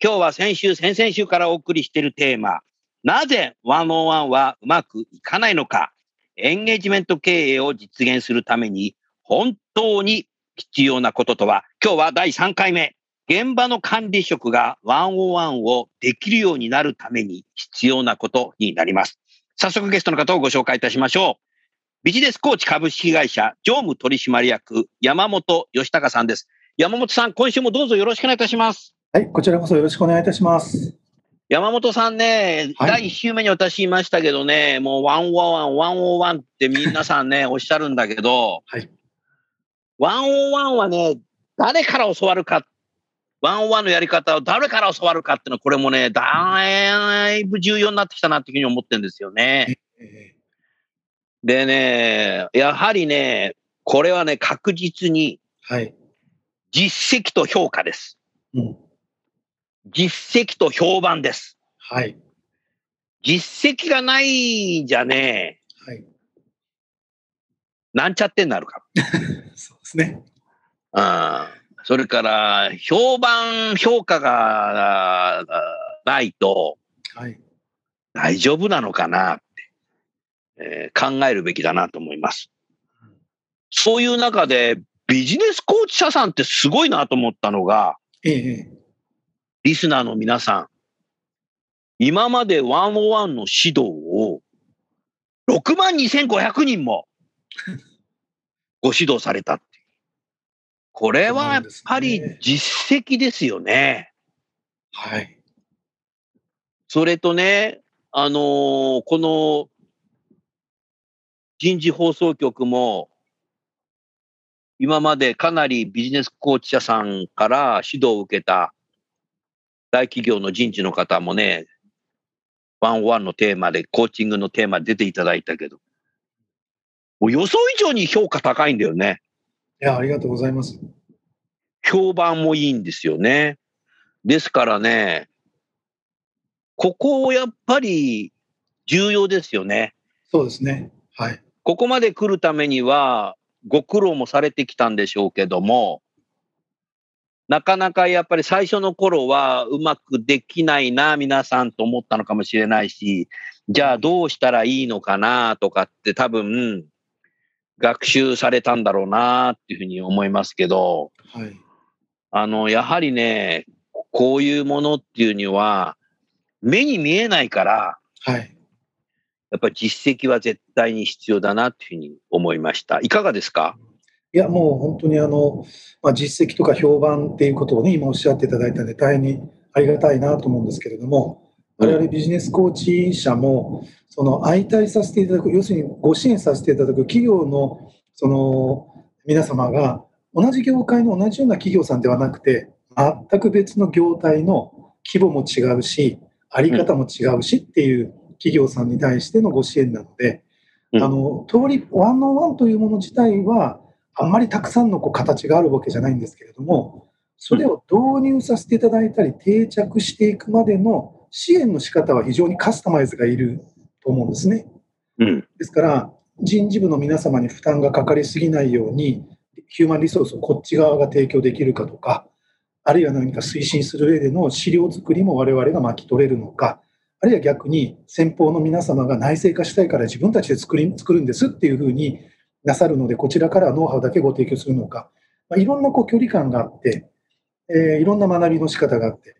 今日は先週、先々週からお送りしているテーマ、なぜ101はうまくいかないのか、エンゲージメント経営を実現するために、本当に必要なこととは、今日は第3回目、現場の管理職が101をできるようになるために必要なことになります。早速ゲストの方をご紹介いたしましょう。ビジネスコーチ株式会社常務取締役山本義孝さんです。山本さん、今週もどうぞよろしくお願いいたします。はい、こちらこそよろしくお願いいたします。山本さんね、はい第1週目に私言いましたけどね、もう101、101って皆さんね、おっしゃるんだけど、はい101はね、誰から教わるか、101のやり方を誰から教わるかっていうのは、これもね、だいぶ重要になってきたなっていうふうに思ってるんですよね。えでね、やはりね、これはね、確実に。実績と評価です。うん。実績と評判です。はい。実績がないんじゃね、はい。なんちゃってになるか そうですね。ら。うん。それから、評判、評価があないとはい。大丈夫なのかなって、えー考えるべきだなと思います。そういう中で、ビジネスコーチ社さんってすごいなと思ったのが、ええええリスナーの皆さん、今まで101の指導を6万2500人も ご指導されたっていう。これはやっぱり実績ですよね。はい。それとね、あのーこの人事放送局も、今までかなりビジネスコーチ社さんから指導を受けた大企業の人事の方もね、ワンワンのテーマで、コーチングのテーマで出ていただいたけど、もう予想以上に評価高いんだよね。いや、ありがとうございます。評判もいいんですよね。ですからね、ここをやっぱり重要ですよね。そうですね。はい。ここまで来るためには、ご苦労もされてきたんでしょうけども、なかなかやっぱり最初の頃はうまくできないな、皆さんと思ったのかもしれないし、じゃあどうしたらいいのかなとかって多分、学習されたんだろうなっていうふうに思いますけど、はい。あの、やはりね、こういうものっていうには、目に見えないから、はい。やっぱり実績は絶対に必要だなっていうふうに思いました。いかがですか？いや、もう本当にあの、まあ、実績とか評判っていうことをね、今おっしゃっていただいたので、大変にありがたいなと思うんですけれども、我々ビジネスコーチ社も、その相対させていただく、要するにご支援させていただく企業のその皆様が、同じ業界の同じような企業さんではなくて、全く別の業態の規模も違うし、あり方も違うしっていう企業さんに対してのご支援なので、うん。あの通り、ワンオンワンというもの自体は、あんまりたくさんのこう形があるわけじゃないんですけれども、それを導入させていただいたり、定着していくまでの支援の仕方は非常にカスタマイズがいると思うんですね。うん。ですから、人事部の皆様に負担がかかりすぎないように、ヒューマンリソースをこっち側が提供できるかとか、あるいは何か推進する上での資料作りも我々が巻き取れるのか、あるいは逆に先方の皆様が内製化したいから自分たちで作り作るんですっていうふうになさるので、こちらからノウハウだけご提供するのか、まあ、いろんなこう距離感があって、えーいろんな学びの仕方があって、で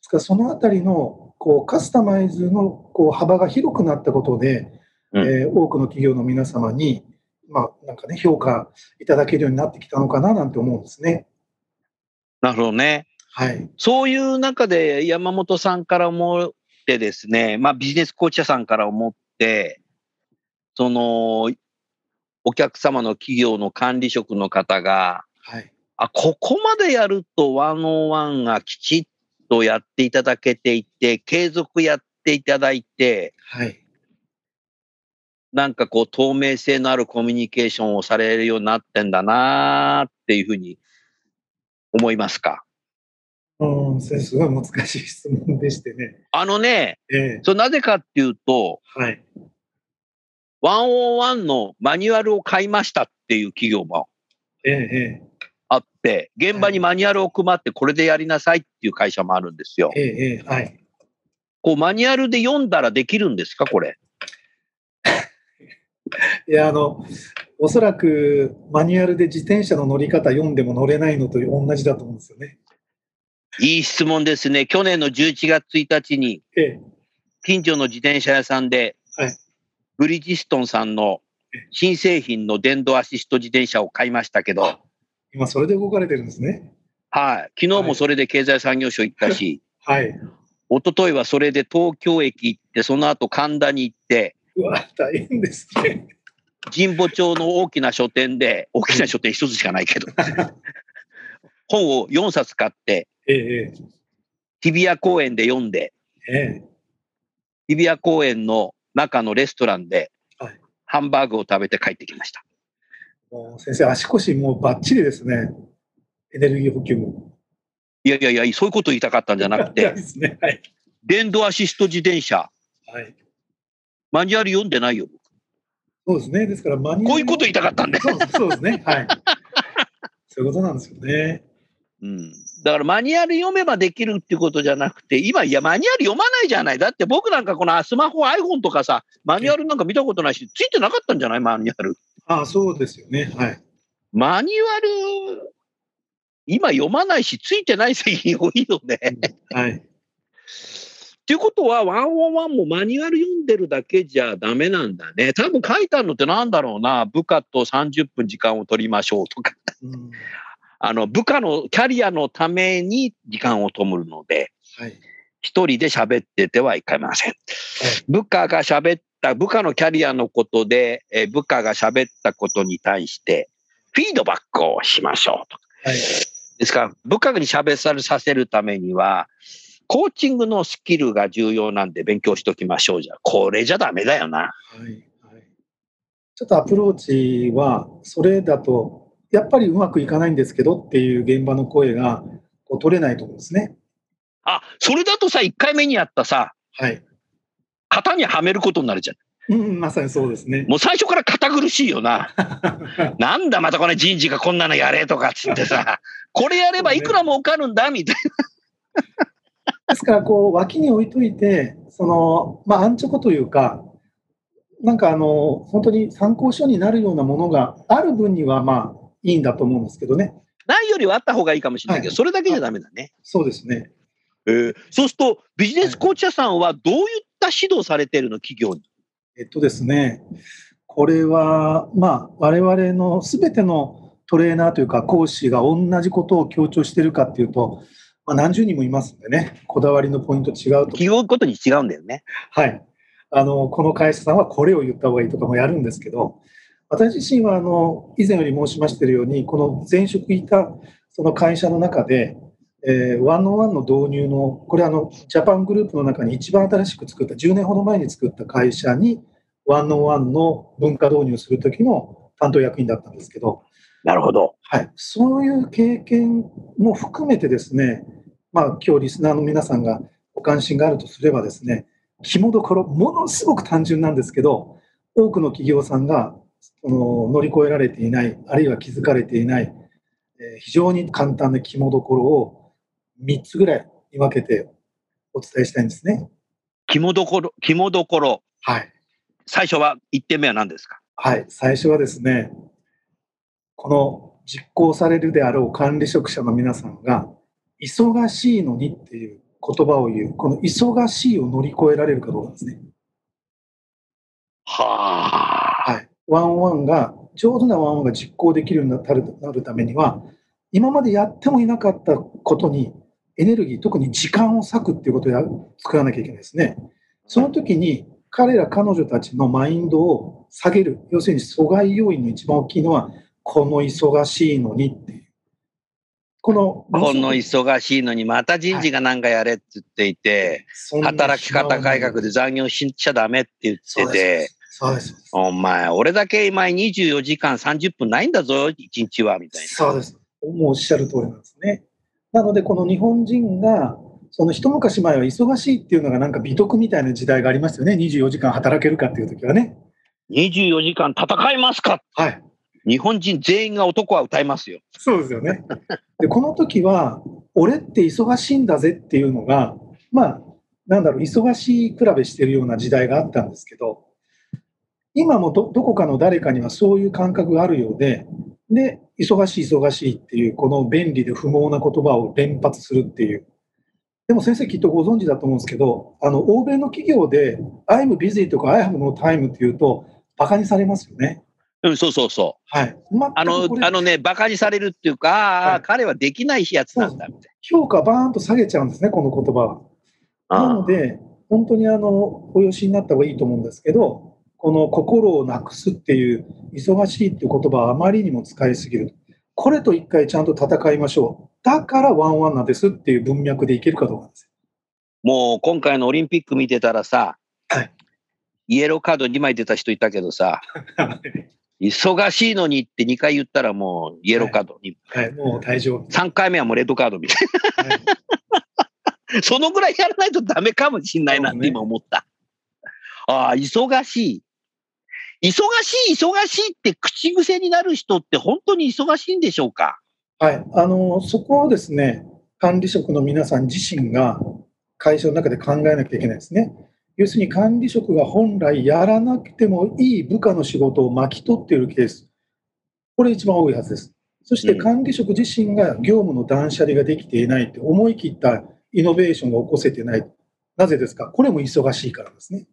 すからそのあたりのこうカスタマイズのこう幅が広くなったことで、うんえー多くの企業の皆様に、まあ、なんかね、評価いただけるようになってきたのかななんて思うんですね。なるほどね。はい。そういう中で山本さんから思ってですね、まあビジネスコーチ者さんから思って、その、お客様の企業の管理職の方が、はい。あ、ここまでやるとワンオンワンがきちっとやっていただけていて、継続やっていただいて、はい。なんかこう透明性のあるコミュニケーションをされるようになってんだなーっていうふうに思いますか？うん、それすごい難しい質問でしてね。あのね、ええそれなぜかっていうと、はい。ワンオンワンのマニュアルを買いましたっていう企業もえええあって、現場にマニュアルを配ってこれでやりなさいっていう会社もあるんですよえ。えええはい。こうマニュアルで読んだらできるんですかこれ？いや、あの、おそらくマニュアルで自転車の乗り方読んでも乗れないのと同じだと思うんですよね。いい質問ですね。去年の11月1日にええ近所の自転車屋さんで、はいブリヂストンさんの新製品の電動アシスト自転車を買いましたけど、今それで動かれてるんですね。はい。昨日もそれで経済産業省行ったし、はい。一昨日はそれで東京駅行って、その後神田に行って、うわ、大変ですね。神保町の大きな書店で、大きな書店一つしかないけど、本を4冊買って、ええ日比谷公園で読んで、えええ。日比谷公園の中のレストランではい、ハンバーグを食べて帰ってきました。もう先生、足腰もうバッチリですね。エネルギー補給も。いやいやいや、そういうこと言いたかったんじゃなくいて、ね。はい。電動アシスト自転車、はい。マニュアル読んでないよ。そうですね。ですから、マニュアルこういうこと言いたかったんで。そうそうですね。はい。そういうことなんですよね。うん。だからマニュアル読めばできるっていうことじゃなくて、今、いや、マニュアル読まないじゃない。だって僕なんかこのスマホ、iPhone とかさ、マニュアルなんか見たことないし、ついてなかったんじゃない？マニュアル。ああ、そうですよね。はい。マニュアル、今読まないし、ついてない製品多いよね。はい。っていうことは、ワンオンワンもマニュアル読んでるだけじゃダメなんだね。多分書いてあるのってなんだろうな。部下と30分時間を取りましょうとか。うん。あの、部下のキャリアのために時間を取るので、はい。一人で喋っててはいけません。部下が喋った、部下のキャリアのことで、えー部下が喋ったことに対して、フィードバックをしましょうと。はい。ですから、部下に喋させるためには、コーチングのスキルが重要なんで勉強しときましょうじゃ。これじゃダメだよな。はい。はい。ちょっとアプローチは、それだと、やっぱりうまくいかないんですけどっていう現場の声がこう取れないと思うんですね。あ、それだとさ、1回目にやったさ、はい。型にはめることになるじゃん。うん、まさにそうですね。もう最初から堅苦しいよな。なんだまたこの人事がこんなのやれとかっつってさ、これやればいくら儲かるんだみたいですから、こう、脇に置いといて、その、まあ、安直というか、なんかあの、本当に参考書になるようなものがある分には、まあ、いいんだと思うんですけどね。な。ないよりはあった方がいいかもしれないけど、はいそれだけじゃダメだね。そうですね。えーそうすると、ビジネスコーチ者さんはどういった指導されてるの企業に？えっとですね、これは、まあ、我々のすべてのトレーナーというか、講師が同じことを強調しているかっていうと、まあ、何十人もいますんでね、こだわりのポイント違うと。企業ごとに違うんだよね。はい。あの、この会社さんはこれを言った方がいいとかもやるんですけど、私自身は、あの、以前より申しましているように、この前職いたその会社の中で、えーワンオンワンの導入の、これあの、ジャパングループの中に一番新しく作った、10年ほど前に作った会社に、ワンオンワンの文化導入するときの担当役員だったんですけど、なるほど。はい、そういう経験も含めてですね、まあ今日リスナーの皆さんがご関心があるとすればですね、肝どころ、ものすごく単純なんですけど、多くの企業さんがその乗り越えられていない、あるいは気づかれていない、えー非常に簡単な肝どころを3つぐらいに分けてお伝えしたいんですね。肝どころ、肝どころ。はい。最初は1点目は何ですか？はい、最初はですね、この実行されるであろう管理職者の皆さんが、忙しいのにっていう言葉を言う、この忙しいを乗り越えられるかどうかですね。はあ。はい。ワンワンが、上手なワンワンが実行できるようになるなるためには、今までやってもいなかったことにエネルギー、特に時間を割くっていうことをや作らなきゃいけないですね。その時に彼ら彼女たちのマインドを下げる。要するに阻害要因の一番大きいのは、この忙しいのにっていう。この、この忙しいのにまた人事が何かやれって言っていて、そんな働き方改革で残業しちゃダメって言ってて、そうです。お前、俺だけ今24時間30分ないんだぞ、1日は、みたいな。そうです。もうおっしゃる通りなんですね。なので、この日本人が、その一昔前は忙しいっていうのがなんか美徳みたいな時代がありましたよね。24時間働けるかっていう時はね。24時間戦いますか？はい。日本人全員が男は歌いますよ。そうですよね。で、この時は、俺って忙しいんだぜっていうのが、まあ、なんだろう、忙しい比べしてるような時代があったんですけど、今もどどこかの誰かにはそういう感覚があるようで、で、忙しい忙しいっていう、この便利で不毛な言葉を連発するっていう。でも先生きっとご存知だと思うんですけど、あの、欧米の企業で、I'm busy とか I have no time っていうと、馬鹿にされますよね。うん、そうそうそう。はい。全くあのあのね、馬鹿にされるっていうか、はい彼はできないやつなんだ、みたい評価バーンと下げちゃうんですね、この言葉は。な。なので、本当にあの、およしになった方がいいと思うんですけど、この心をなくすっていう、忙しいっていう言葉はあまりにも使いすぎる。これと一回ちゃんと戦いましょう。だからワンワンなんですっていう文脈でいけるかどうかですもう今回のオリンピック見てたらさ、はいイエローカード2枚出た人いたけどさ、よ。忙しいのにって2回言ったらもうイエローカードに、はい、もう大丈夫。3回目はもうレッドカードみたいはいな。そのぐらいやらないとダメかもしんないなって今思った。ああ、忙しい。忙しい、忙しいって口癖になる人って本当に忙しいんでしょうか？はい、あのそこをですね、管理職の皆さん自身が会社の中で考えなきゃいけないですね。要するに管理職が本来やらなくてもいい部下の仕事を巻き取っているケース、これ一番多いはずです。そしてうん管理職自身が業務の断捨離ができていないって、思い切ったイノベーションが起こせてない。なぜですか？これも忙しいからですね。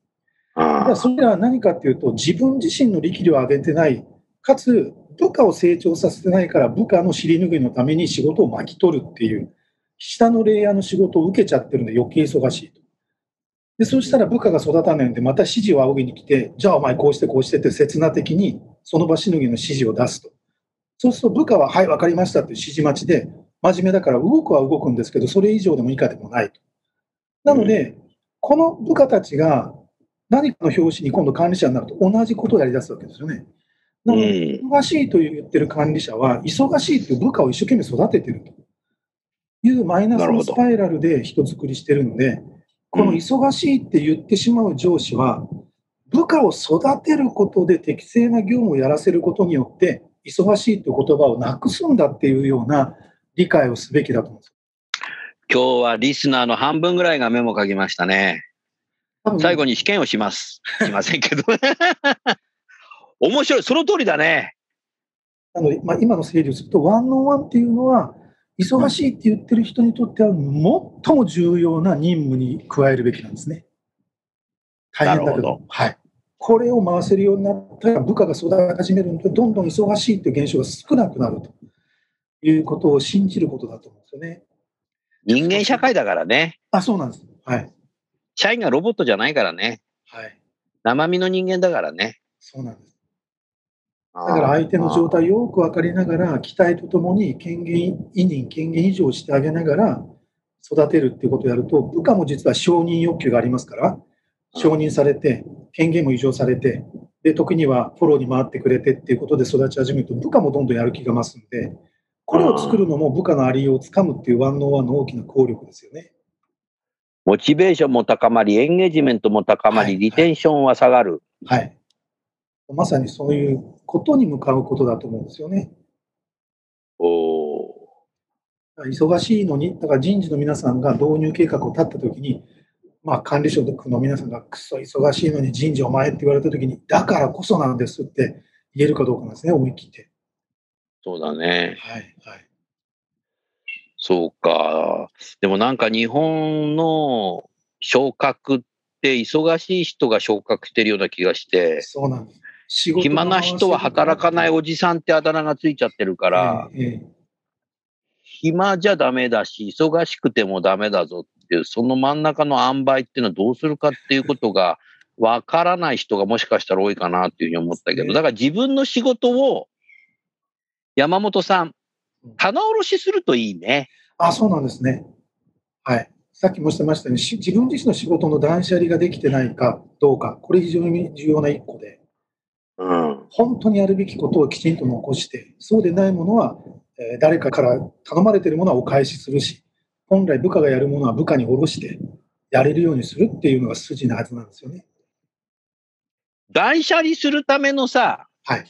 それは何かっていうと、自分自身の力量を上げてない、かつ部下を成長させてないから、部下の尻拭いのために仕事を巻き取るっていう、下のレイヤーの仕事を受けちゃってるんで余計忙しいと。で、そうしたら部下が育たないんで、また指示を仰ぎに来て、じゃあお前こうしてこうしてって刹那的にその場しのぎの指示を出すと。そうすると部下は、はい、わかりましたっていう指示待ちで、真面目だから動くは動くんですけど、それ以上でも以下でもないと。なので、この部下たちが何かの表紙に今度管理者になると同じことをやり出すわけですよね。なので、忙しいと言ってる管理者は、忙しいという部下を一生懸命育ててるというマイナスのスパイラルで人作りしてるので、この忙しいって言ってしまう上司は、部下を育てることで適正な業務をやらせることによって、忙しいという言葉をなくすんだっていうような理解をすべきだと思うんです。今日はリスナーの半分ぐらいがメモ書きましたね。最後に試験をします。しませんけど。面白い。その通りだね。なので、まあ、今の整理をすると、ワンオンワンっていうのは、忙しいって言ってる人にとっては、最も重要な任務に加えるべきなんですね。大変だけど、はい。これを回せるようになったら、部下が育て始めるので、どんどん忙しいという現象が少なくなるということを信じることだと思うんですよね。人間社会だからね。あ、そうなんです。はい。社員がロボットじゃないからね。はい。生身の人間だからね。そうなんです。だから相手の状態をよく分かりながら、期待とともに権限、委任、権限以上してあげながら育てるっていうことをやると、部下も実は承認欲求がありますから、承認されて、権限も異常されて、で、時にはフォローに回ってくれてっていうことで育ち始めると、部下もどんどんやる気が増すんで、これを作るのも部下のありようをつかむっていうワンノーワンの大きな効力ですよね。モチベーションも高まり、エンゲージメントも高まり、はいリテンションは下がる。はい。まさにそういうことに向かうことだと思うんですよね。おー忙しいのに、だから人事の皆さんが導入計画を立ったときに、まあ、管理職の皆さんがくそ忙しいのに人事お前って言われたときに、だからこそなんですって言えるかどうかなんですね、思い切って。そうだね。はい、はい。そうか。でもなんか日本の昇格っって忙しい人が昇格してるような気がして、そうなんです。仕事暇な人は働かないおじさんってあだ名がついちゃってるから、ええええ暇じゃダメだし、忙しくてもダメだぞっていう、その真ん中の塩梅っていうのはどうするかっていうことが、わからない人がもしかしたら多いかなっていうふうに思ったけど、だから自分の仕事を、山本さん、棚卸しするといいね。あ、そうなんですね。はい。さっきもしてましたように、し自分自身の仕事の断捨離ができてないかどうか、これ非常に重要な一個で、うん。本当にやるべきことをきちんと残して、そうでないものは、えー誰かから頼まれているものはお返しするし、本来部下がやるものは部下に下ろして、やれるようにするっていうのが筋なはずなんですよね。断捨離するためのさ、はい。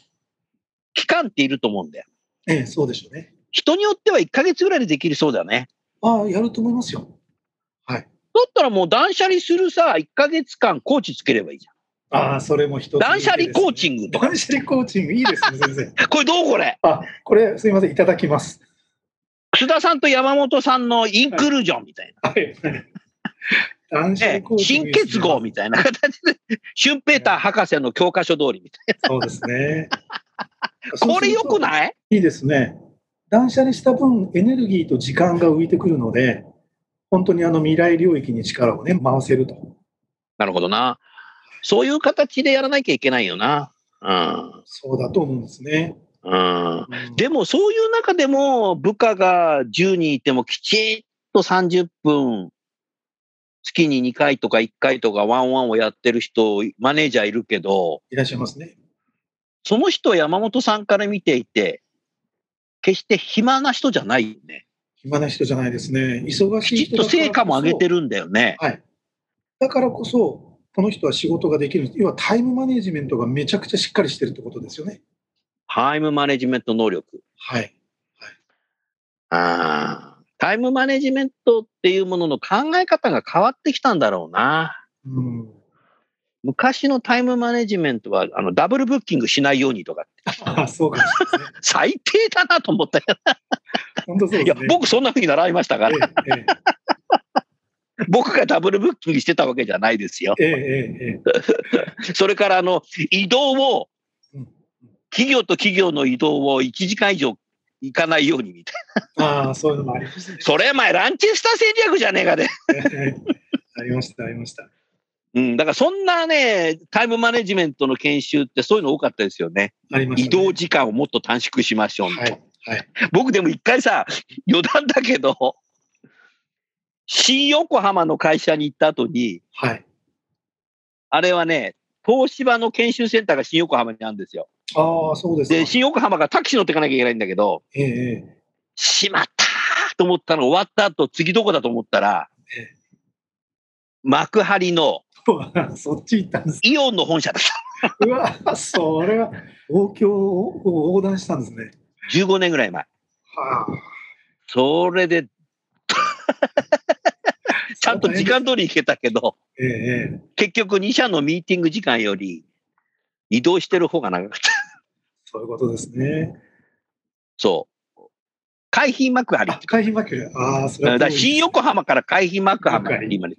期間っていると思うんだよ。ええ、そうでしょうね。人によっては1ヶ月ぐらいでできるそうだね。ああ、やると思いますよ。はい。だったらもう断捨離するさ、1ヶ月間コーチつければいいじああ、それも一つ、ゃん。断捨離コーチンングと。断捨離コーチング、いいですね、先生。これどうこれ？あ、これ、すみません、いただきます。楠田さんと山本さんのインクルージョンみたいはい。断捨な。離ねコーチング新結合みたいな形で、シュンペーター博士の教科書通りみたいそうですね。な。これよくいない？いいですね。断捨離した分、エネルギーと時間が浮いてくるので、本当にあの未来領域に力をね、回せると。なるほどな。そういう形でやらなきゃいけないよな。うん。そうだと思うんですね。うん。うんでもそういう中でも部下が10人いてもきちっと30分、月に2回とか1回とかワンワンをやってる人、マネージャーいるけど、いらっしゃいますね。その人は山本さんから見ていて、決して暇な人じゃないよね。暇な人じゃないですね。忙しい人きちっと成果も上げてる。るんだよね。はい。だからこそ、この人は仕事ができる。要はタイムマネジメントがめちゃくちゃしっかりしてるってことですよね。タイムマネジメント能力。はい。あータイムマネジメントっていうものの考え方が変わってきたんだろうな。うん。昔のタイムマネジメントはあのダブルブッキングしないようにとか、ね。最低だなと思ったよ。本当そういや僕そんな風に習いましたから、え 僕がダブルブッキングしてたわけじゃないですよ。それからあの移動をうん、企業と企業の移動を1時間以上行かないようにみたいああ、そういうのもありましたねな。。それ前ランチェスター戦略じゃねえかで。ええありました、ありました。うん、だからそんなね、タイムマネジメントの研修ってそういうの多かったですよね。ありました、ね。移動時間をもっと短縮しましょうはい。はい。僕でも一回さ、余談だけど、新横浜の会社に行った後に、はい。あれはね、東芝の研修センターが新横浜にあるんですよ。ああ、そうですか。で、新横浜がタクシー乗ってかなきゃいけないんだけど、えええしまったーと思ったの終わった後、次どこだと思ったらえ、幕張のえ そっち行ったんです。イオンの本社だった。うわ、それは、東京を横断したんですね。15年ぐらい前。はあ。それで、ちゃんと時間通り行けたけど、ええええ結局2社のミーティング時間より移動してる方が長かった。そういうことですね。そう。海浜幕張。あ、海浜幕張。ああ、それはだ新横浜から海浜幕張って今ね、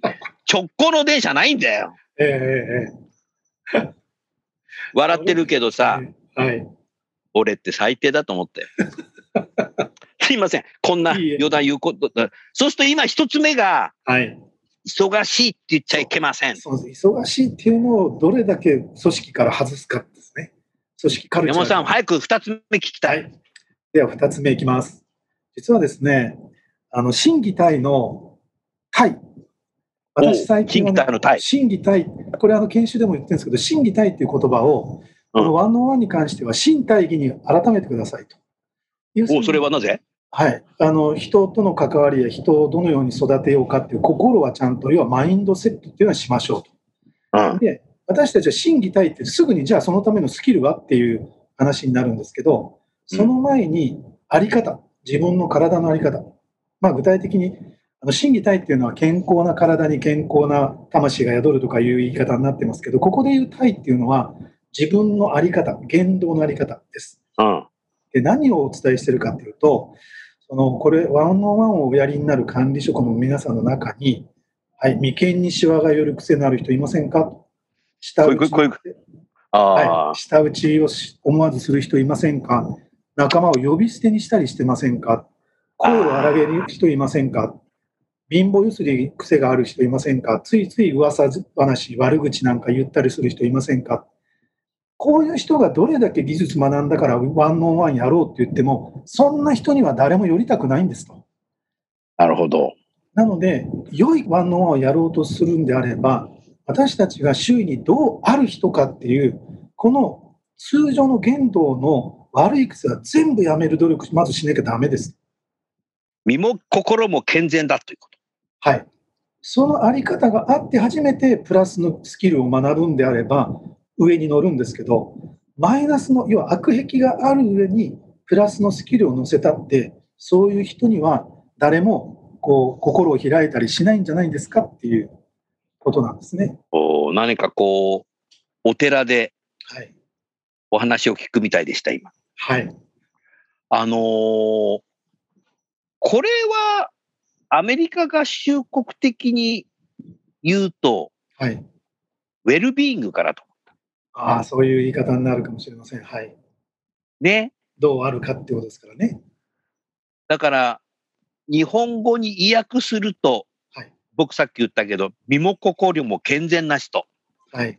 直行の電車ないんだよ。えええええ 笑ってるけどえさ、はい。俺って最低だと思って。すいません。こんな余談言うこと。そうすると今一つ目が、はい。忙しいって言っちゃいけません。そうです。忙しいっていうのをどれだけ組織から外すかですね。組織カルチャー。山本さん、早く二つ目聞きた。はいい。では、二つ目いきます。実はですね、あの、審議体の体。私最近は、審議体。これあの、研修でも言ってるんですけど、審議体っていう言葉を、このワンオンワンに関しては、審体義に改めてくださいと。おにそれはなぜ？はい、あの人との関わりや人をどのように育てようかっていう心はちゃんと要はマインドセットっていうのはしましょうと。うん。で私たちは審議体ってすぐにじゃあそのためのスキルはっていう話になるんですけどその前にあり方自分の体のあり方、まあ、具体的にあの審議体っていうのは健康な体に健康な魂が宿るとかいう言い方になってますけどここで言う体っていうのは自分のあり方言動のあり方です。うん。で何をお伝えしているかというと、そのこれ、ワンオンワンをおやりになる管理職の皆さんの中に、はい、眉間にシワが寄る癖のある人いませんか？下打ちはい、下打ちをし思わずする人いませんか？仲間を呼び捨てにしたりしてませんか？声を荒げる人いませんか？貧乏ゆすり癖がある人いませんか？ついつい噂話、悪口なんか言ったりする人いませんか？こういう人がどれだけ技術学んだからワンオンワンやろうって言っても、そんな人には誰も寄りたくないんですと。なるほど。なので、良いワンオンワンをやろうとするんであれば、私たちが周囲にどうある人かっていう、この通常の言動の悪い癖は全部やめる努力、まずしなきゃダメです。身も心も健全だということ。はい。そのあり方があって初めてプラスのスキルを学ぶんであれば上に乗るんですけど、マイナスの、要は悪癖がある上にプラスのスキルを乗せたって、そういう人には誰もこう心を開いたりしないんじゃないんですかっていうことなんですね。お何かこう、お寺ではい。お話を聞くみたいでした、今。はい。あのーこれはアメリカ合衆国的に言うと、はい。ウェルビーイングからと。ああ、そういう言い方になるかもしれません。はい。ね。どうあるかってことですからね。だから、日本語に意訳すると、はい僕さっき言ったけど、身も心も健全な人。はい。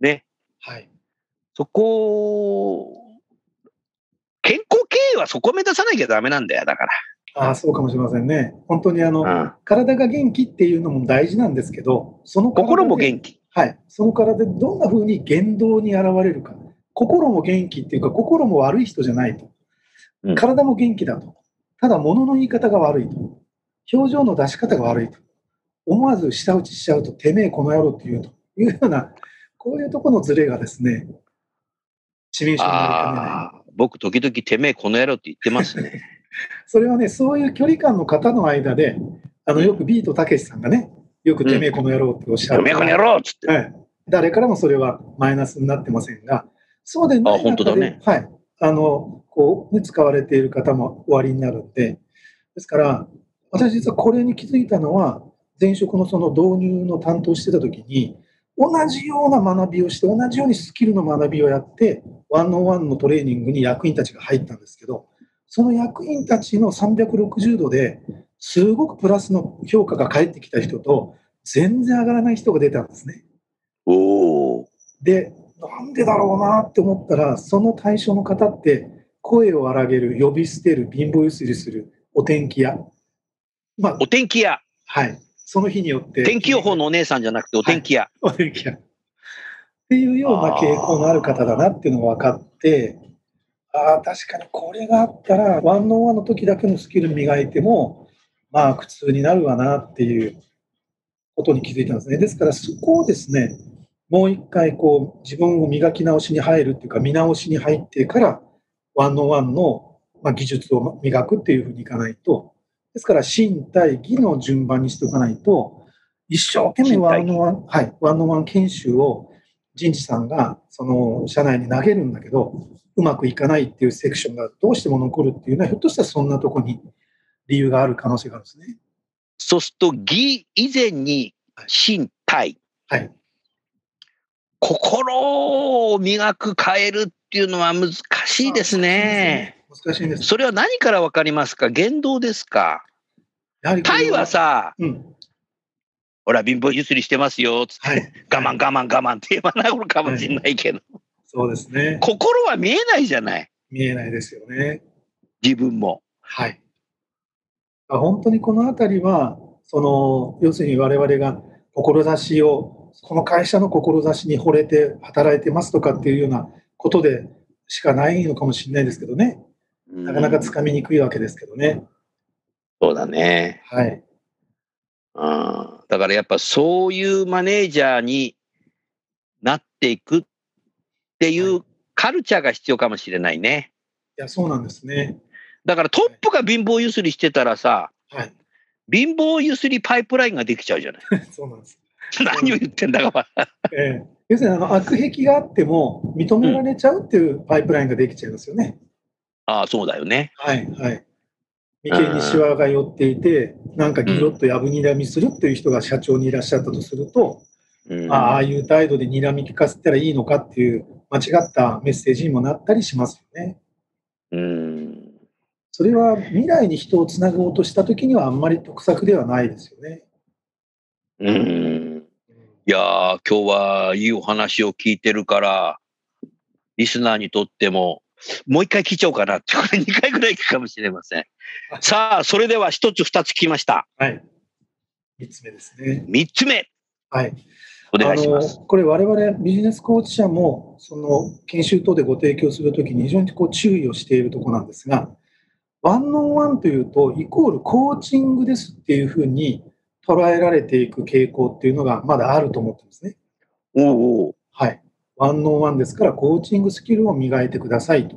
ね。はい。そこ、健康経営はそこ目指さなきゃダメなんだよ、だかああ、そうかもしれませんね。本当にあの、ら。うん、体が元気っていうのも大事なんですけど、その体で心も元気。はい、その体でどんな風に言動に現れるか、心も元気っていうか、心も悪い人じゃないと。うん、体も元気だと、ただ物の言い方が悪いと、表情の出し方が悪いと、思わず舌打ちしちゃうと、てめえこの野郎って言うと。いうような、こういうところのズレがですね、致命傷になりかねない。ああ、僕時々てめえこの野郎って言ってますね。それはね、そういう距離感の方の間で、あのよくビートたけしさんがね、よくてめえこの野郎っておっしゃる。てめえこの野郎っつって。はい、誰からもそれはマイナスになってませんが、そうでないあ本当中で、だねはい、あのこうね使われている方もおありになるんで、ですから、私実はこれに気づいたのは、前職のその導入の担当してた時に、同じような学びをして、同じようにスキルの学びをやって、ワンオンワンのトレーニングに役員たちが入ったんですけど、その役員たちの360度ですごくプラスの評価が返ってきた人と、全然上がらない人が出たんですね。おお。で、なんでだろうなって思ったら、その対象の方って、声を荒げる、呼び捨てる、貧乏ゆすりする、お天気屋。まあお、天気屋。はい。その日によって。天気予報のお姉さんじゃなくてお天気屋。お天気屋。っていうような傾向のある方だなっていうのが分かって、ああ、確かにこれがあったら、ワンオンワンの時だけのスキル磨いても、まあ、苦痛になるわなっていうことに気づいたんですね。ですから、そこをですね、もう一回こう自分を磨き直しに入るっていうか、見直しに入ってから、ワンオンワンのまあ技術を磨くっていうふうにいかないと、ですから、身体、技の順番にしておかないと、一生懸命ワンワン、はい、ワンワン研修を人事さんがその社内に投げるんだけど、うまくいかないっていうセクションがどうしても残るっていうのは、ひょっとしたらそんなところに理由がある可能性があるんですね。そうすると、義以前に身体、はい。心を磨く、変えるっていうのは難しいですね。難しいんです。それは何からわかりますか？言動ですか？やはりこれタイは、さ、うん、ほら、貧乏ゆすりしてますよ、つって、はい。我慢我慢我慢って言わないのかもしれないけど、そうですね。心は見えないじゃない。見えないですよね。自分も。はい。あ本当にこのあたりは、その、要するに我々が志を、この会社の志に惚れて働いてますとかっていうようなことでしかないのかもしれないですけどね。なかなかつかみにくいわけですけどね。そうだね。はい。うんだからやっぱそういうマネージャーになっていくっていうカルチャーが必要かもしれないね。いや、そうなんですね。だからトップが貧乏ゆすりしてたらさ、はい。貧乏ゆすりパイプラインができちゃうじゃない。そうなんです。何を言ってんだか。ええ要するにあの悪癖があっても認められちゃうっていうパイプラインができちゃいますよね。ああ、そうだよね。はい、はい。眉間にシワが寄っていて、なんかギロッとやぶにらみするっていう人が社長にいらっしゃったとすると、うんああいう態度で睨み聞かせたらいいのかっていう間違ったメッセージにもなったりしますよね。うん。それは未来に人をつなごうとしたときにはあんまり得策ではないですよね。うん。いやー、今日はいいお話を聞いてるから、リスナーにとっても、もう一回聞いちゃおうかなって、これ2回ぐらい聞くかもしれません。さあ、それでは一つ二つ聞きました。はい。三つ目ですね。三つ目、はい。お願いします。これ我々ビジネスコーチ社もその研修等でご提供するときに非常にこう注意をしているところなんですが、ワンオンワンというとイコールコーチングですっていうふうに捉えられていく傾向っていうのがまだあると思ってますね。おうおうはい。ワンオンワンですからコーチングスキルを磨いてくださいと。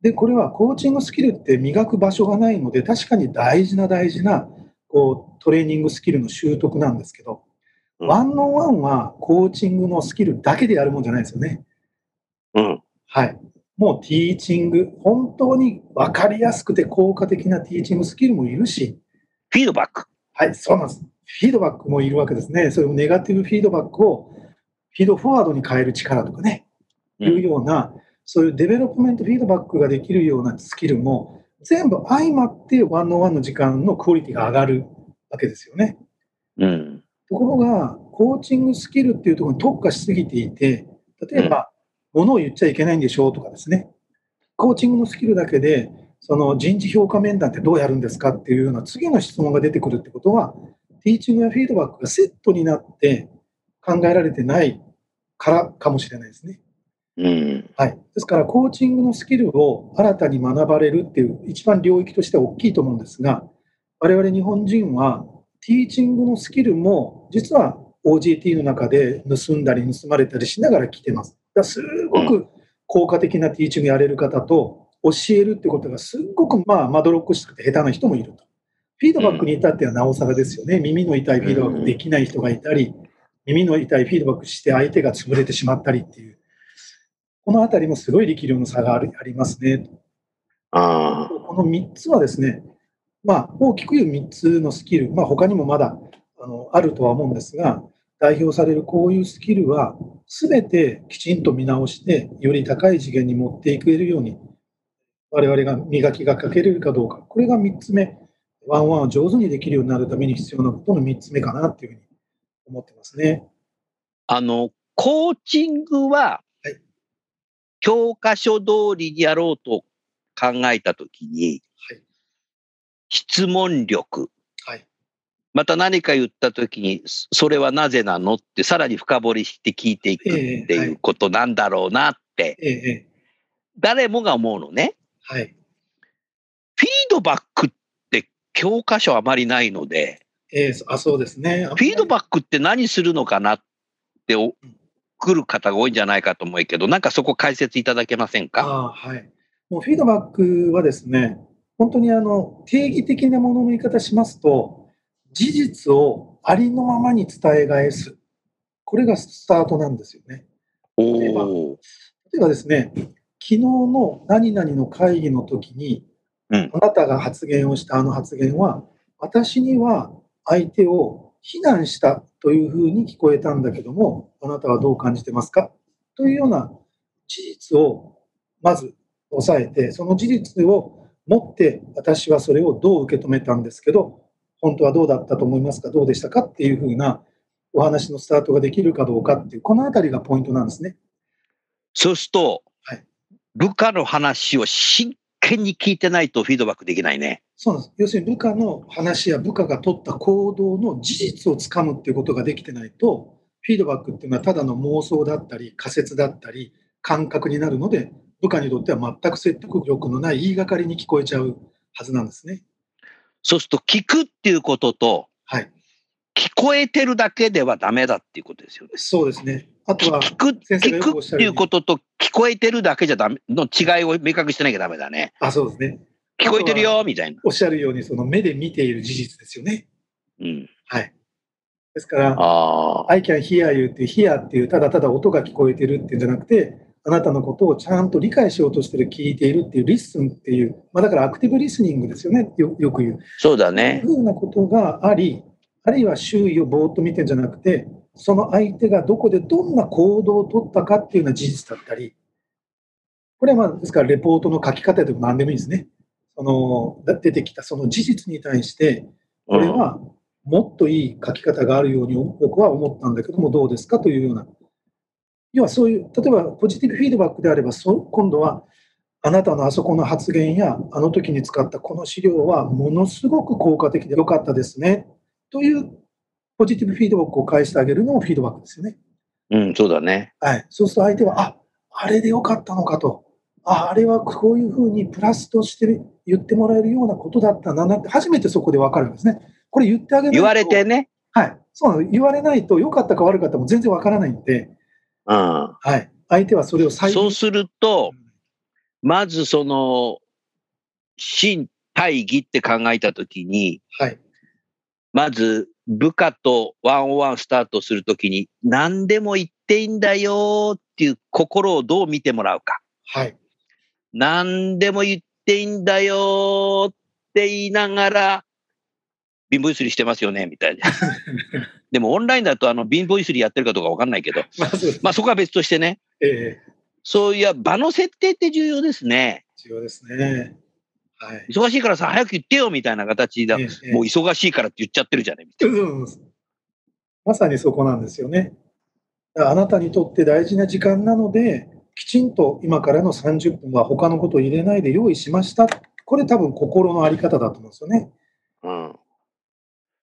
で、これはコーチングスキルって磨く場所がないので確かに大事な大事なこうトレーニングスキルの習得なんですけど、うんワンオンワンはコーチングのスキルだけでやるもんじゃないですよね。うん。はい。もうティーチング、本当に分かりやすくて効果的なティーチングスキルもいるし、フィードバック。はい、そうなんです。フィードバックもいるわけですね。それもネガティブフィードバックをフィードフォワードに変える力とかね、うんいうような、そういう development feedback ができるようなスキルも全部相まってワンオンワンの時間のクオリティが上がるわけですよね。うん。ところが、コーチングスキルっていうところに特化しすぎていて、例えば、物を言っちゃいけないんでしょうとかですね、コーチングのスキルだけで、その人事評価面談ってどうやるんですかっていうような次の質問が出てくるってことは、ティーチングやフィードバックがセットになって考えられてないからかもしれないですね。うん。はい。ですから、コーチングのスキルを新たに学ばれるっていう一番領域としては大きいと思うんですが、我々日本人は、ティーチングのスキルも、実は OGT の中で盗んだり盗まれたりしながら来てます。だすごく効果的なティーチングやれる方と、教えるってことがすっごくまあまどろっこしくて下手な人もいると。フィードバックに至ってはなおさらですよね。耳の痛いフィードバックできない人がいたり、耳の痛いフィードバックして相手が潰れてしまったりっていう。このあたりもすごい力量の差があるありますね。ああ。この3つはですね、まあ、大きく言う3つのスキル、まあ、他にもまだあのあるとは思うんですが、代表されるこういうスキルは、すべてきちんと見直して、より高い次元に持っていけるように、我々が磨きがかけれるかどうか、これが3つ目、ワンワンを上手にできるようになるために必要なことの3つ目かなっていうふうに思ってますね。あの、コーチングははい、教科書通りにやろうと考えたときに、はい質問力、はい。また何か言ったときに、そそれはなぜなのってさらに深掘りして聞いていくっていいうことなんだろうなって、誰もが思うのね。はい。フィードバックって教科書あまりないので、ええあそうですね。フィードバックって何するのかなってお来る方が多いんじゃないかと思うけど、なんかそこ解説いただけませんか？はい。もうフィードバックはですね、本当にあの定義的なものの言い方しますと、事実をありのままに伝え返す。これがスタートなんですよね。お例えばお例えばですね、昨日の何々の会議の時に、うんあなたが発言をしたあの発言は、私には相手を非難したというふうに聞こえたんだけども、あなたはどう感じてますか？というような事実をまず押さえて、その事実を持って私はそれをどう受け止めたんですけど、本当はどうだったと思いますか？どうでしたか？っていうふうなお話のスタートができるかどうかっていう、このあたりがポイントなんですね。そうすると、はい部下の話を真剣に聞いてないとフィードバックできないね。そうなんです。要するに部下の話や部下が取った行動の事実をつかむっていうことができてないと、フィードバックっていうのはただの妄想だったり、仮説だったり、感覚になるので、部下にとっては全く説得力のない言いがかりに聞こえちゃうはずなんですね。そうすると聞くっていうことと、はい。聞こえてるだけではダメだっていうことですよね。そうですね。あとは、聞く、聞くっていうことと聞こえてるだけじゃダメの違いを明確してなきゃダメだね。あ、そうですね。聞こえてるよみたいな。おっしゃるように、その目で見ている事実ですよね。うん。はい。ですから。I can hear you っていう hear っていうただただ音が聞こえてるっていうんじゃなくて、あなたのことをちゃんと理解しようとしてる、聞いているっていう、 listen っていう、まあ、だから active listening ですよね、よよく言う。そうだそういねう。ふうなことがあり、あるいは周囲をぼーっと見てんじゃなくて、その相手がどこでどんな行動を取ったかっていうような事実だったり、これはまあ、ですから、レポートの書き方でも何でもいいですね。そのだ出てきたその事実に対して、これはもっといい書き方があるように僕は思ったんだけども、どうですかというような。要はそういう、例えばポジティブフィードバックであれば、そ今度はあなたのあそこの発言や、あの時に使ったこの資料はものすごく効果的で良かったですね。というポジティブフィードバックを返してあげるのもフィードバックですよね。うん、そうだね。はい。そうすると相手は、あ、あれで良かったのかと。あ、あれはこういうふうにプラスとして言ってもらえるようなことだったんだなって、初めてそこで分かるんですね。これ言ってあげないと言われてね。はい。そうなの。言われないと良かったか悪かったかも全然分からないんで、うん。はい。相手はそれを再そうすると、まずその、真大義って考えたときに、はい。まず部下とワンオンワンスタートするときに、何でも言っていいんだよっていう心をどう見てもらうか。はい。何でも言っていいんだよって言いながら、貧乏ゆすりしてますよね、みたいな。でもオンラインだとあの貧乏ゆすりやってるかどうかわかんないけど、まあ、そこは別としてね、ええそういう場の設定って重要ですね。重要ですね。はい。忙しいからさ、早く言ってよみたいな形で、ええええもう忙しいからって言っちゃってるじゃないみたいな。うんまさにそこなんですよね。あなたにとって大事な時間なので、きちんと今からの30分は他のことを入れないで用意しました。これ多分心のあり方だと思うんですよね。うん。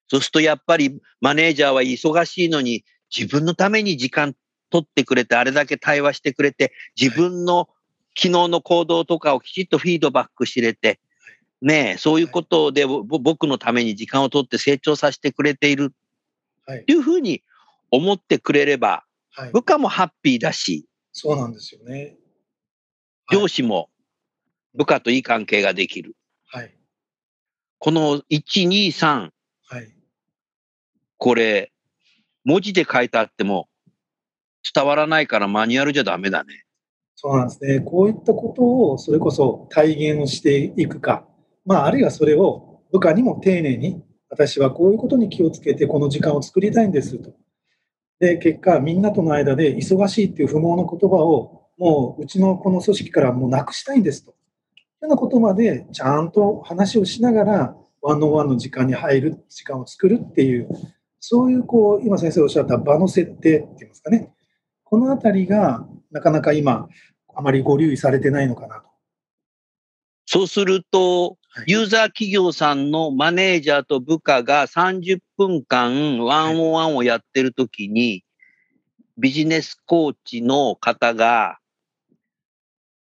そうするとやっぱりマネージャーは忙しいのに自分のために時間取ってくれて、あれだけ対話してくれて、自分の昨日の行動とかをきちっとフィードバックしれて、ね、そういうことで僕のために時間を取って成長させてくれているはいって。いうふうに思ってくれれば、部下もハッピーだし、そうなんですよね。はい上司も部下といい関係ができる。はい。この1、2、3、はい。これ、文字で書いてあっても伝わらないからマニュアルじゃダメだね。そうなんですね。こういったことをそれこそ体現をしていくか、まあ、あるいはそれを部下にも丁寧に、私はこういうことに気をつけてこの時間を作りたいんですと。で、結果、みんなとの間で忙しいっていう不毛の言葉を、もううちのこの組織からもうなくしたいんですと。いうようなことまでちゃんと話をしながら、ワンオンワンの時間に入る時間を作るっていう、そういうこう、今先生おっしゃった場の設定って言いますかね。このあたりがなかなか今、あまりご留意されてないのかな。そうするとはい、ユーザー企業さんのマネージャーと部下が30分間ワンオンワンをやってるときに、ビジネスコーチの方が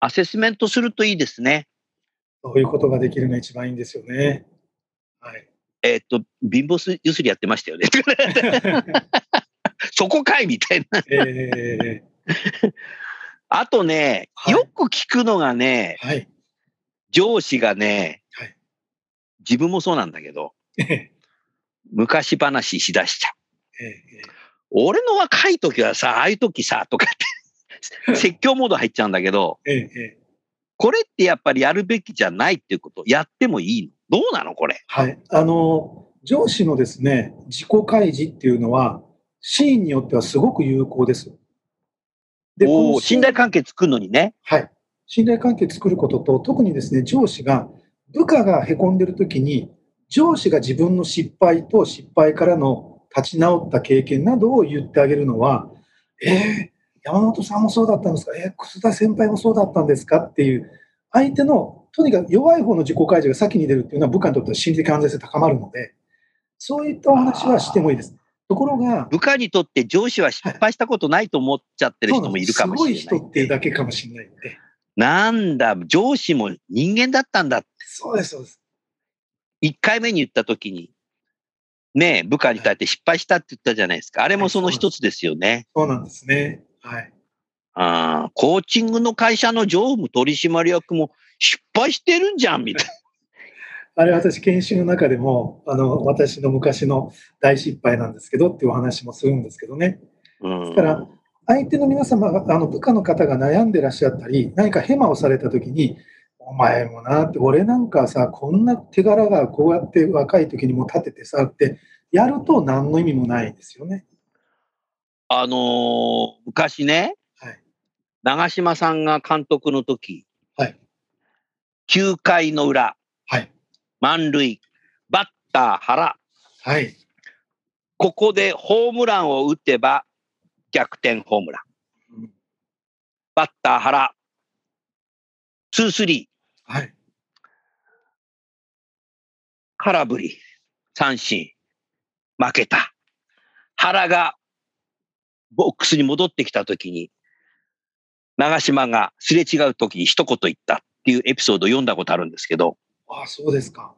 アセスメントするといいですね。そういうことができるのが一番いいんですよね。はい。えっ、と、貧乏すゆすりやってましたよね。そこかいみたいな。えあとね、はいよく聞くのがね、ー、はい。上司がね、はい自分もそうなんだけど、え昔話しだしちゃう。俺の若い時はさ、ああいう時さ、とかって、説教モード入っちゃうんだけど、これってやっぱりやるべきじゃないっていうこと、やってもいいの？どうなのこれ？はい。あの、上司のですね、自己開示っていうのは、シーンによってはすごく有効です。で、信頼関係作るのにね。はい。信頼関係作ることと、特にですね、上司が、部下がへこんでるときに、上司が自分の失敗と失敗からの立ち直った経験などを言ってあげるのは、えー、山本さんもそうだったんですか？えー、楠田先輩もそうだったんですか？っていう、相手の、とにかく弱い方の自己開示が先に出るっていうのは部下にとっては心理的安全性高まるので、そういったお話はしてもいいです。ところが、部下にとって上司は失敗したことないと思っちゃってる人もいるかもしれない。すごい人っていうだけかもしれないんで。なんだ、上司も人間だったんだ。そうです、そうです。1回目に言った時に、ねえ、部下に対して失敗したって言ったじゃないですか。あれもその一つですよね。そうなんですね。はい。あーコーチングの会社の常務取締役も失敗してるんじゃん、みたいあれ私研修の中でも、あの、私の昔の大失敗なんですけどっていうお話もするんですけどね。な。うんですから相手の皆様が、あの部下の方が悩んでらっしゃったり、何かヘマをされたときに、お前もなって、俺なんかさ、こんな手柄がこうやって若い時にも立ててさって、やると何の意味もないんですよね。あのー昔ね、はい長嶋さんが監督の時、はい9回の裏、はい満塁、バッター原、はい。ここでホームランを打てば逆転ホームラン。うんバッター原、ツースリー、はい。空振り、三振、負けた。原がボックスに戻ってきたときに、長島がすれ違うときに一言言ったっていうエピソードを読んだことあるんですけど、ああ、そうですか。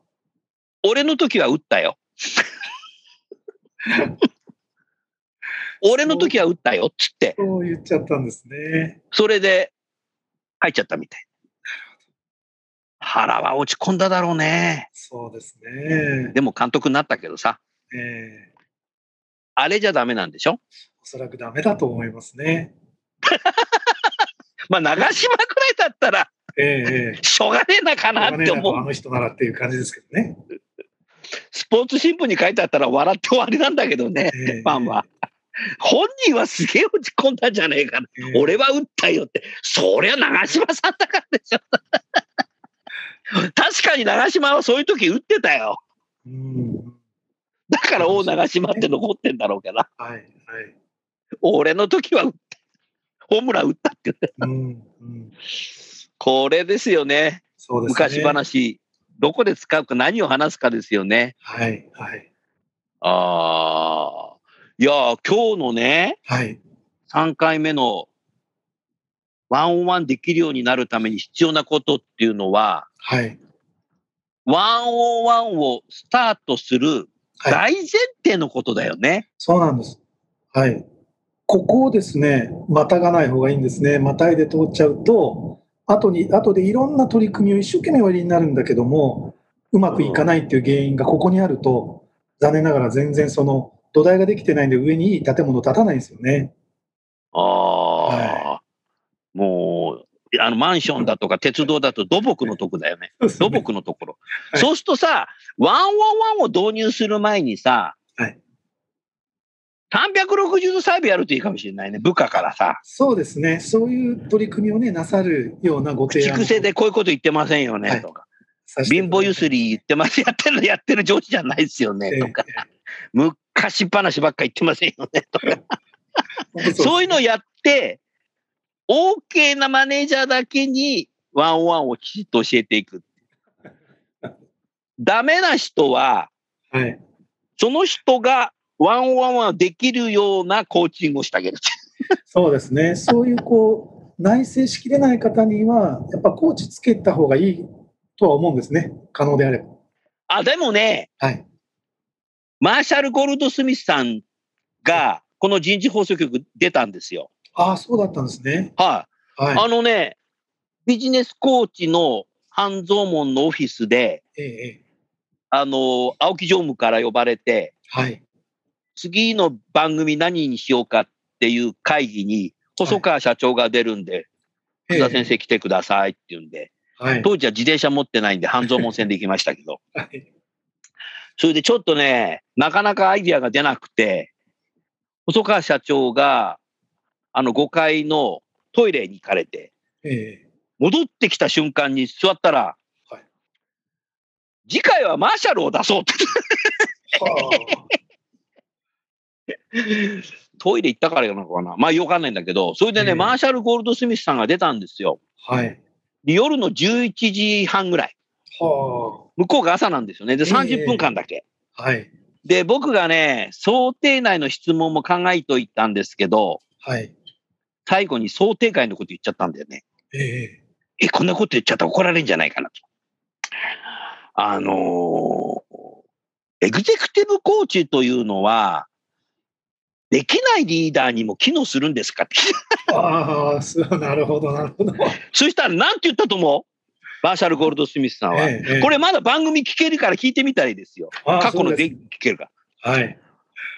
俺の時は打ったよ。俺の時は打ったよっつって、そう言っちゃったんですね。それで帰っちゃったみたい。原は落ち込んだだろうね。そうですね。でも監督になったけどさ、ええあれじゃダメなんでしょ？おそらくダメだと思いますね。まあ長島くらいだったら、ええええしょうがねえなかなって思う。あの人ならっていう感じですけどね。スポーツ新聞に書いてあったら笑って終わりなんだけどね、ええファンは。本人はすげえ落ち込んだんじゃねえかな。ええ俺は打ったよって。そりゃ長嶋さんだからでしょ。確かに長嶋はそういう時打ってたよ。うん。だから大長嶋って残ってんだろうけど。はい、はい。俺の時は打った。ホームラン打ったって。うん、うん。ここれですよね。そうですね。昔。話。どこで使うか何を話すかですよね。はい、はい。ああ。いやー、今日のね、はい。3回目のワンオンワンできるようになるために必要なことっていうのは、はい。ワンオンワンをスタートするはい。大前提のことだよね。そうなんです。はい。ここをですね、またがない方がいいんですね。またいで通っちゃうと、後に、後でいろんな取り組みを一生懸命おやりになるんだけども、うまくいかないっていう原因がここにあると、残念ながら全然その土台ができてないんで上にいい建物建たないんですよね。ああ、もう、あのマンションだとか鉄道だと土木のとこだよね。土木のところ。はいそうするとさ、ワンオンワンを導入する前にさ、はい360度サービスやるといいかもしれないね。部下からさ、そうですね。そういう取り組みをね、なさるようなご提案を口癖でこういうこと言ってませんよね、はいとか。貧乏ゆすり言ってます、やってる、やってる上司じゃないですよね、ええとか。昔話ばっか言ってませんよね、とか。そういうのやって、OK なマネージャーだけにワンワンをきちっと教えていく。ダメな人は、はい。その人がワンワンはできるようなコーチングをしてあげる。そうですね。そういうこう、内省しきれない方には、やっぱコーチつけた方がいいとは思うんですね。可能であれば。あ、でもね、はい。マーシャル・ゴールドスミスさんが、この人事放送局出たんですよ。ああ、そうだったんですね。はい。はい。あのね、ビジネスコーチの半蔵門のオフィスで、ええええあの、青木常務から呼ばれて、はい。次の番組何にしようかっていう会議に、細川社長が出るんで、ええ福田先生来てくださいって言うんで、はい。当時は自転車持ってないんで、半蔵門線で行きましたけど、はい。それでちょっとね、なかなかアイディアが出なくて、細川社長が、あの5階のトイレに行かれて、ええ。戻ってきた瞬間に座ったら、はい。次回はマーシャルを出そうって。はトイレ行ったからなのかな。まあよくわかんないんだけど、それでね、ええ。マーシャル・ゴールドスミスさんが出たんですよ。夜の11時半ぐらい。は向こうが朝なんですよね。で、ええ30分間だけ。あ。はい。で、僕がね、想定内の質問も考えといたんですけど、はい。最後に想定外のこと言っちゃったんだよね。えええ、こんなこと言っちゃったら怒られるんじゃないかなと。あのーエグゼクティブコーチというのは、できないリーダーにも機能するんですかって。ああ、なるほど、なるほど。そしたら何て言ったと思う？マーシャル・ゴールド・スミスさんは。ええええこれまだ番組聞けるから聞いてみたらいいですよ。過去ので聞けるから。はい。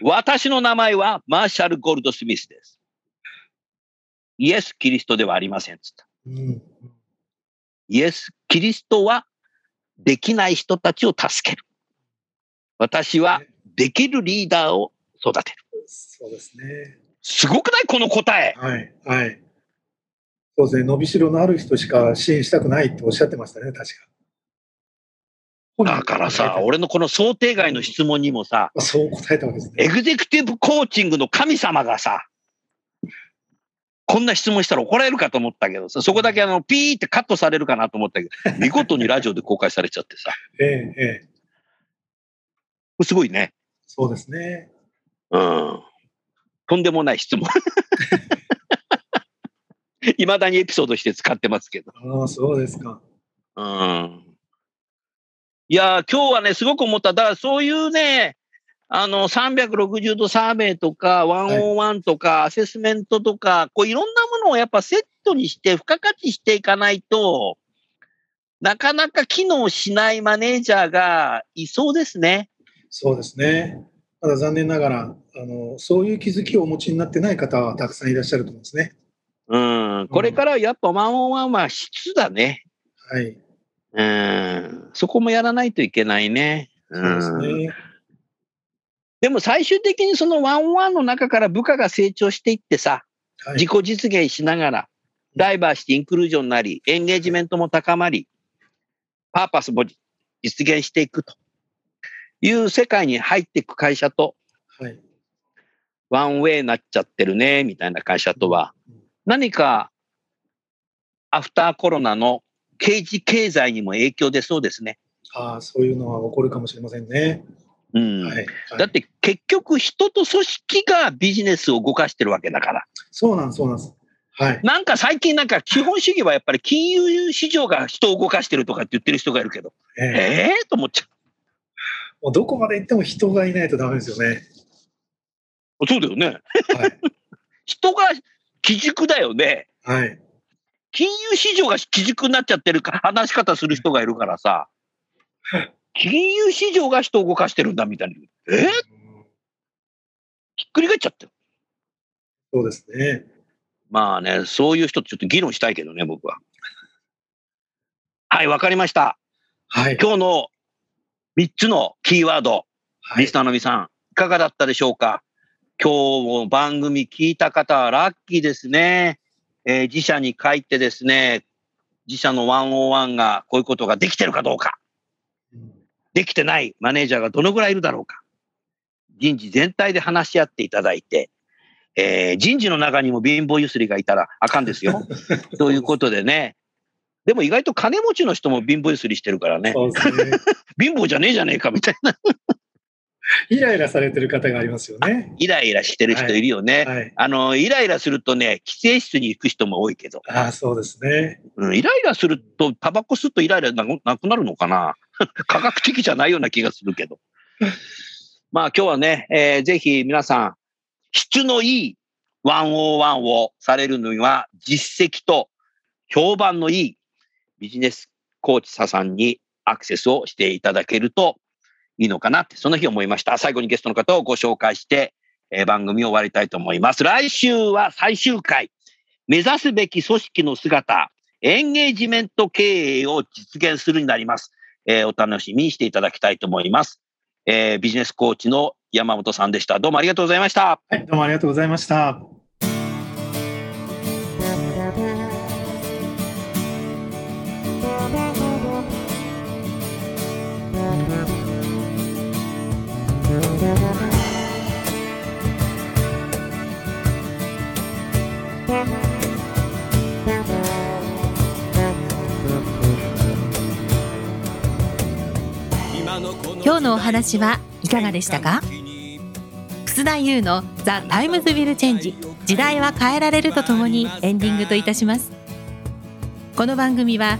私の名前はマーシャル・ゴールド・スミスです。イエス・キリストではありません。つった。うん。イエス・キリストはできない人たちを助ける。私はできるリーダーを育てる。そうですね。すごくない？この答え。はい。はい。そうですね。伸びしろのある人しか支援したくないっておっしゃってましたね、確か。だからさ、俺のこの想定外の質問にもさ、あそう答えたわけですね。エグゼクティブコーチングの神様がさ、こんな質問したら怒られるかと思ったけどさ、そこだけあの、ピーってカットされるかなと思ったけど、見事にラジオで公開されちゃってさ、ええ、ええ。すごいね。そうですね。うん。とんでもない質問。いまだにエピソードして使ってますけど。ああ、そうですか。うん。いやー、今日はね、すごく思った。だからそういうね、あの、360度サーベイとか、101とか、アセスメントとか、こういろんなものをやっぱセットにして、付加価値していかないと、なかなか機能しないマネージャーがいそうですね。そうですね。ただ残念ながら、あの、そういう気づきをお持ちになってない方はたくさんいらっしゃると思うんですね。うん。これからやっぱ101は質だね。はい。うん。そこもやらないといけないね。うそうですん。ね。でも最終的にそのワンワンの中から部下が成長していってさ、はい。自己実現しながら、ダイバーシティ、インクルージョンなり、エンゲージメントも高まり、パーパスも実現していくという世界に入っていく会社と、はい。ワンウェイになっちゃってるね、みたいな会社とは、何か、アフターコロナの刑事経済にも影響出そうですね。ああ、そういうのは起こるかもしれませんね。うん。はい。はいだって結局人と組織がビジネスを動かしてるわけだから。そうなんです、そうなんです。はい。なんか最近なんか資本主義はやっぱり金融市場が人を動かしてるとかって言ってる人がいるけど、ええええと思っちゃもうどこまで行っても人がいないとダメですよね。う。そうだよね。はい。人が基軸だよね。はい。金融市場が基軸になっちゃってるか話し方する人がいるからさ、金融市場が人を動かしてるんだみたいな。え？うんひっくり返っちゃってる。そうですね。まあね、そういう人とちょっと議論したいけどね、僕は。はい、わかりました。はい。今日の3つのキーワード、はいリスナーの皆さん、いかがだったでしょうか？今日も番組聞いた方はラッキーですね。えー自社に帰ってですね、自社の101がこういうことができてるかどうか、うんできてないマネージャーがどのぐらいいるだろうか、人事全体で話し合っていただいて、えー人事の中にも貧乏ゆすりがいたらあかんですよ。ということでね。でも意外と金持ちの人も貧乏ゆすりしてるからね。ね。貧乏じゃねえじゃねえかみたいな。イライラされてる方がありますよね。イライラしてる人いるよね。はい。あの、イライラするとね、喫煙室に行く人も多いけど、ああ、そうですね。うん、イライラすると、タバコ吸うとイライラなくなくなるのかな？科学的じゃないような気がするけど。まあ今日はね、えーぜひ皆さん、質のいい101をされるのには、実績と評判のいいビジネスコーチささんにアクセスをしていただけるといいのかなって、その日思いました。最後にゲストの方をご紹介して、えー番組を終わりたいと思います。来週は最終回。目指すべき組織の姿、エンゲージメント経営を実現するになります。えーお楽しみにしていただきたいと思います。えービジネスコーチの山本さんでした。どうもありがとうございました。はい、どうもありがとうございました。今日のお話はいかがでしたか？楠田祐の「 The Times Will Change。時代は変えられる」とともにエンディングといたします。この番組は